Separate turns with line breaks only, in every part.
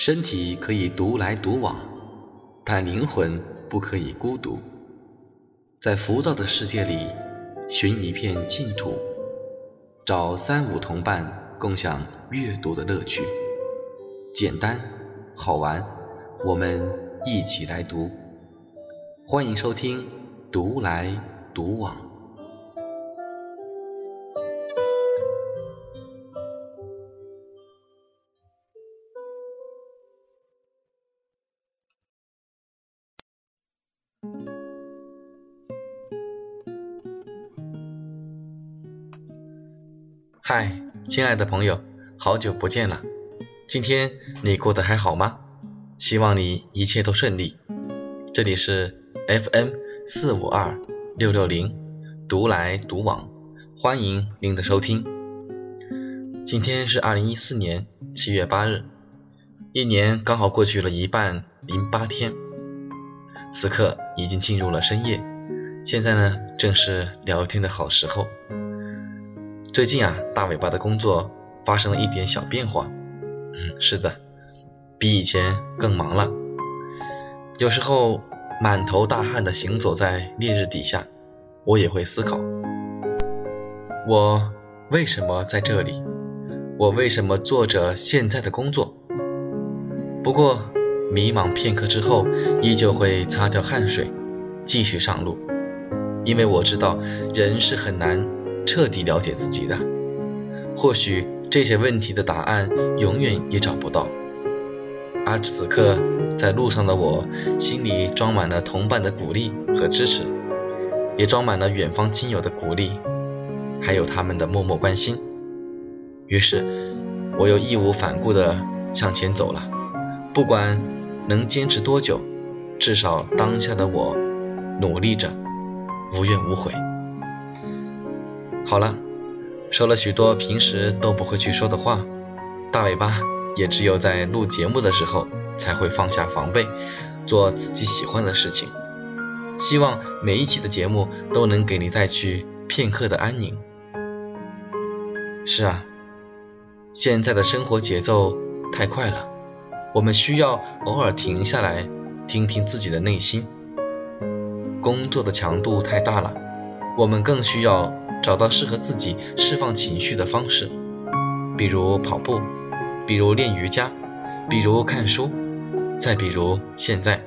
身体可以独来独往，但灵魂不可以孤独。在浮躁的世界里，寻一片净土，找三五同伴，共享阅读的乐趣。简单好玩，我们一起来读。欢迎收听《独来独往》。嗨，亲爱的朋友，好久不见了。今天你过得还好吗？希望你一切都顺利。这里是 FM 四五二六六零，独来独往，欢迎您的收听。今天是二零一四年七月八日，一年刚好过去了一半零八天，此刻已经进入了深夜。现在呢，正是聊天的好时候。最近啊，大尾巴的工作发生了一点小变化。嗯，是的，比以前更忙了。有时候满头大汗的行走在烈日底下，我也会思考：我为什么在这里？我为什么做着现在的工作？不过迷茫片刻之后，依旧会擦掉汗水，继续上路，因为我知道人是很难。彻底了解自己的，或许这些问题的答案永远也找不到。而此刻在路上的我，心里装满了同伴的鼓励和支持，也装满了远方亲友的鼓励，还有他们的默默关心。于是，我又义无反顾地向前走了。不管能坚持多久，至少当下的我努力着，无怨无悔。好了，说了许多平时都不会去说的话，大尾巴也只有在录节目的时候才会放下防备，做自己喜欢的事情。希望每一期的节目都能给你带去片刻的安宁。是啊，现在的生活节奏太快了，我们需要偶尔停下来，听听自己的内心。工作的强度太大了，我们更需要。找到适合自己释放情绪的方式，比如跑步，比如练瑜伽，比如看书，再比如现在，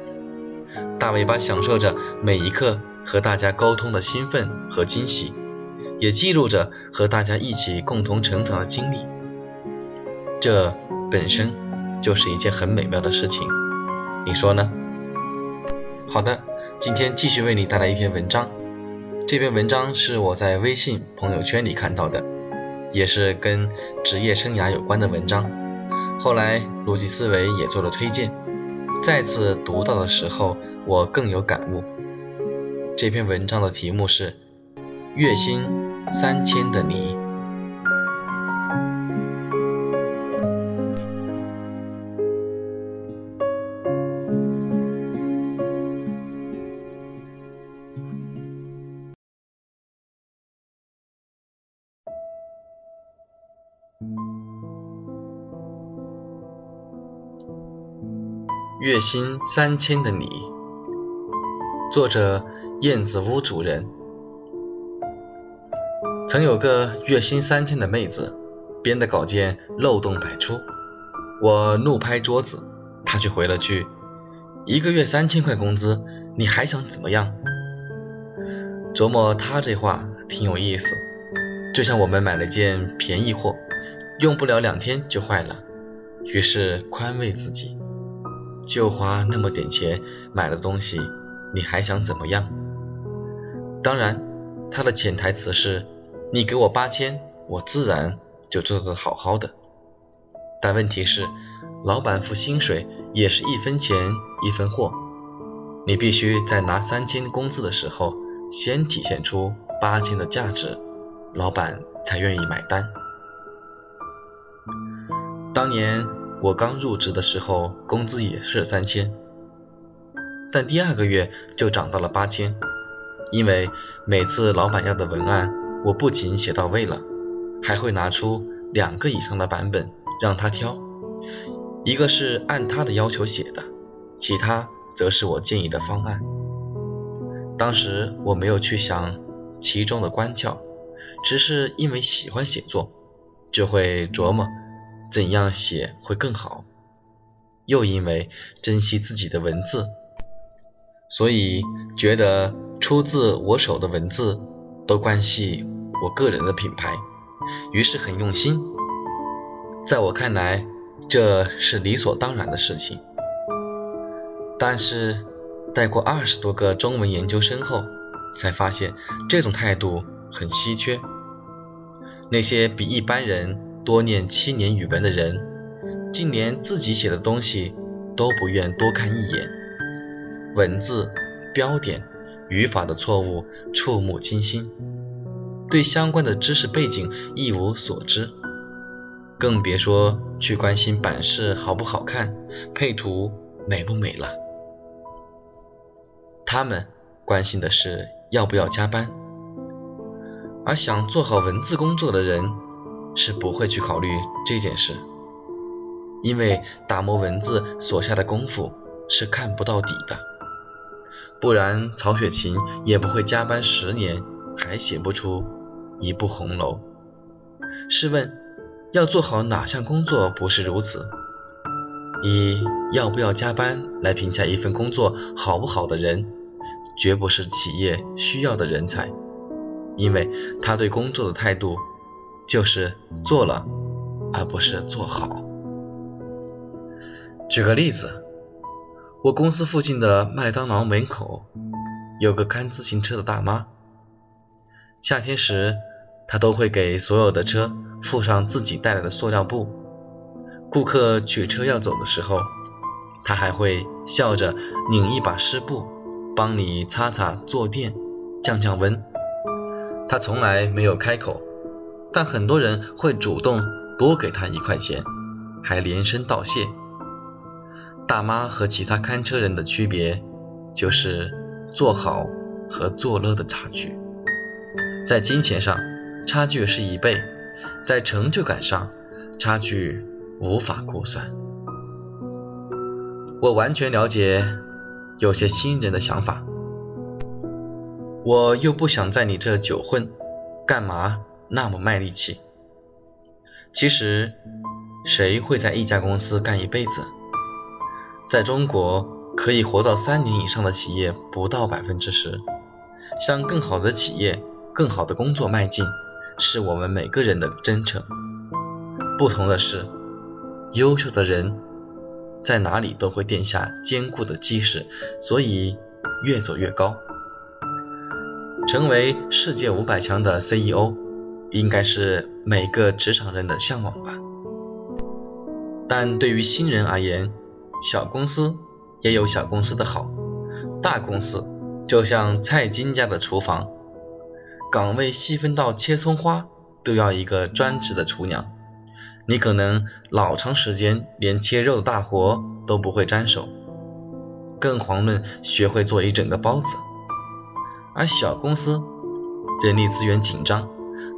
大尾巴享受着每一刻和大家沟通的兴奋和惊喜，也记录着和大家一起共同成长的经历。这本身就是一件很美妙的事情，你说呢？好的，今天继续为你带来一篇文章。这篇文章是我在微信朋友圈里看到的，也是跟职业生涯有关的文章。后来逻辑思维也做了推荐，再次读到的时候，我更有感悟。这篇文章的题目是《月薪三千的你》。月薪三千的你，作者燕子屋主人。曾有个月薪三千的妹子，编的稿件漏洞百出，我怒拍桌子，她却回了句：“一个月三千块工资，你还想怎么样？”琢磨她这话挺有意思，就像我们买了件便宜货，用不了两天就坏了，于是宽慰自己。就花那么点钱买了东西，你还想怎么样？当然，他的潜台词是，你给我八千，我自然就做得好好的。但问题是，老板付薪水也是一分钱一分货，你必须在拿三千工资的时候，先体现出八千的价值，老板才愿意买单。当年。我刚入职的时候，工资也是三千，但第二个月就涨到了八千，因为每次老板要的文案，我不仅写到位了，还会拿出两个以上的版本让他挑，一个是按他的要求写的，其他则是我建议的方案。当时我没有去想其中的关窍，只是因为喜欢写作，就会琢磨怎样写会更好，又因为珍惜自己的文字，所以觉得出自我手的文字都关系我个人的品牌，于是很用心。在我看来，这是理所当然的事情。但是，带过二十多个中文研究生后，才发现这种态度很稀缺。那些比一般人多念七年语文的人，竟连自己写的东西都不愿多看一眼，文字、标点、语法的错误触目惊心，对相关的知识背景一无所知。更别说去关心版式好不好看，配图美不美了。他们关心的是要不要加班，而想做好文字工作的人是不会去考虑这件事，因为打磨文字所下的功夫是看不到底的，不然曹雪芹也不会加班十年还写不出一部红楼。试问？要做好哪项工作不是如此？以要不要加班来评价一份工作好不好的人，绝不是企业需要的人才，因为他对工作的态度就是做了，而不是做好。举个例子，我公司附近的麦当劳门口有个看自行车的大妈，夏天时。他都会给所有的车附上自己带来的塑料布。顾客取车要走的时候，他还会笑着拧一把湿布，帮你擦擦坐垫，降降温。他从来没有开口，但很多人会主动多给他一块钱，还连声道谢。大妈和其他看车人的区别，就是做好和做乐的差距，在金钱上。差距是一倍，在成就感上，差距无法估算。我完全了解有些新人的想法，我又不想在你这久混，干嘛那么卖力气？其实，谁会在一家公司干一辈子？在中国，可以活到三年以上的企业不到百分之十。向更好的企业、更好的工作迈进。是我们每个人的真诚。不同的是，优秀的人在哪里都会垫下坚固的基石，所以越走越高。成为世界五百强的 CEO，应该是每个职场人的向往吧。但对于新人而言，小公司也有小公司的好，大公司就像蔡金家的厨房。岗位细分到切葱花都要一个专职的厨娘，你可能老长时间连切肉大活都不会沾手，更遑论学会做一整个包子。而小公司人力资源紧张，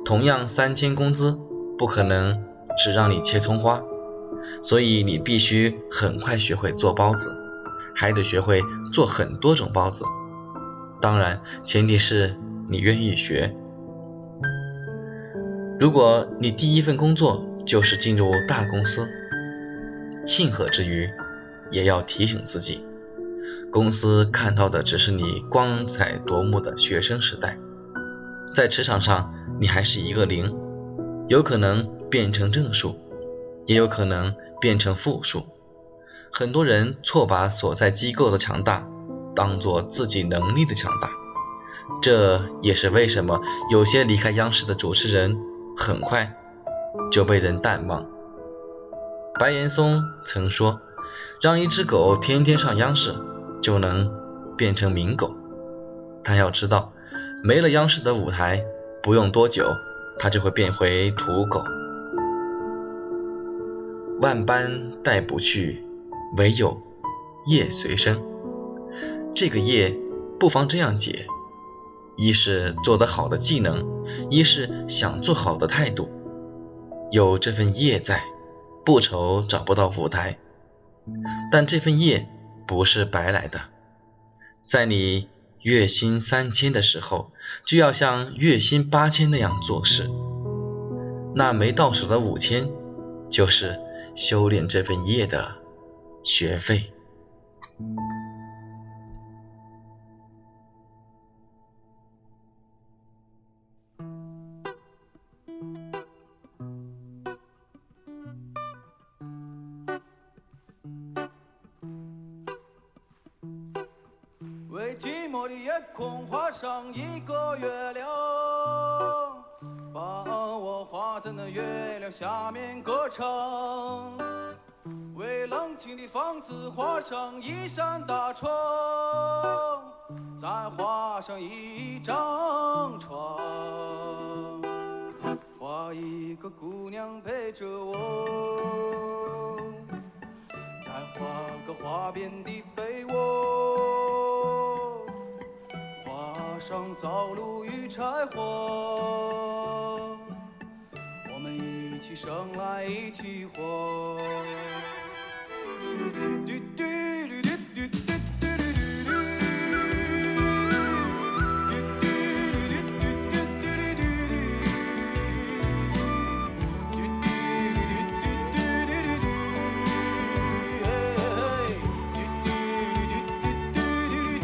同样三千工资不可能只让你切葱花，所以你必须很快学会做包子，还得学会做很多种包子。当然，前提是。你愿意学？如果你第一份工作就是进入大公司，庆贺之余，也要提醒自己，公司看到的只是你光彩夺目的学生时代，在职场上你还是一个零，有可能变成正数，也有可能变成负数。很多人错把所在机构的强大当做自己能力的强大。这也是为什么有些离开央视的主持人很快就被人淡忘。白岩松曾说：“让一只狗天天上央视，就能变成名狗。”但要知道，没了央视的舞台，不用多久，它就会变回土狗。万般带不去，唯有业随身。这个业，不妨这样解。一是做得好的技能，一是想做好的态度。有这份业在，不愁找不到舞台，但这份夜不是白来的，在你月薪三千的时候，就要像月薪八千那样做事。那没到手的五千，就是修炼这份业的学费。
下面歌唱。为冷清的房子画上一扇大窗，再画上一张床，画一个姑娘陪着我，再画个花边的被窝，画上灶炉与柴火，一起生来一起活。嘟嘟噜嘟嘟嘟嘟噜噜噜，嘟嘟噜嘟嘟嘟嘟噜噜噜，嘟嘟噜嘟嘟嘟噜噜，嘿，嘟嘟噜嘟嘟嘟噜噜。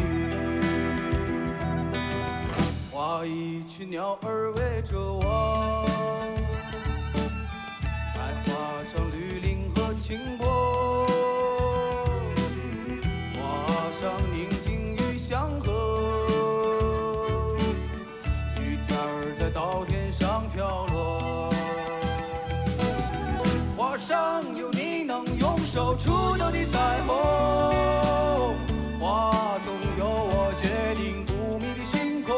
画一群鸟儿围着我，上有你能用手触到的彩虹，画中有我决定不迷的星空。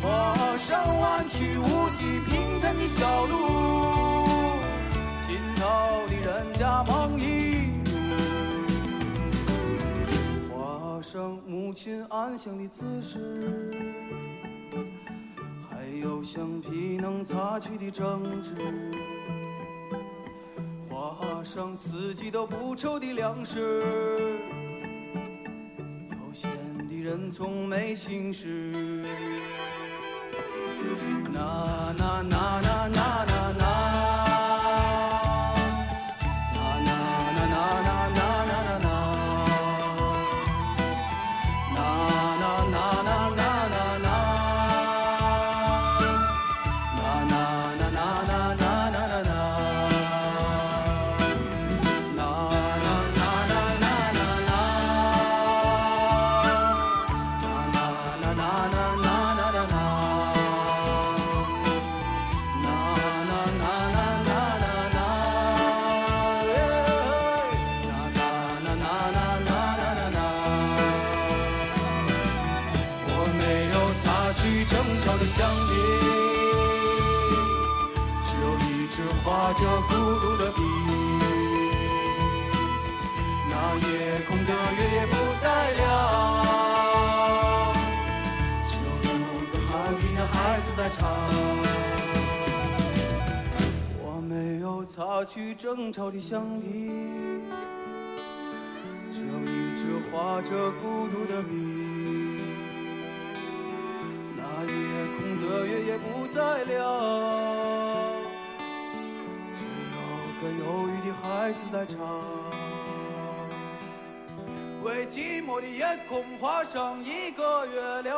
画上弯曲无际平坦的小路，尽头的人家梦一如。画上母亲安详的姿势，还有橡皮能擦去的争执。画上四季都不愁的粮食，悠闲的人从没心事。那那着孤独的笔。那夜空的月也不再亮，只有有个好听的孩子在唱。我没有擦去争吵的橡皮，只有一支画着孤独的笔。那夜空的月也不再亮，孩子在唱。为寂寞的夜空画上一个月亮，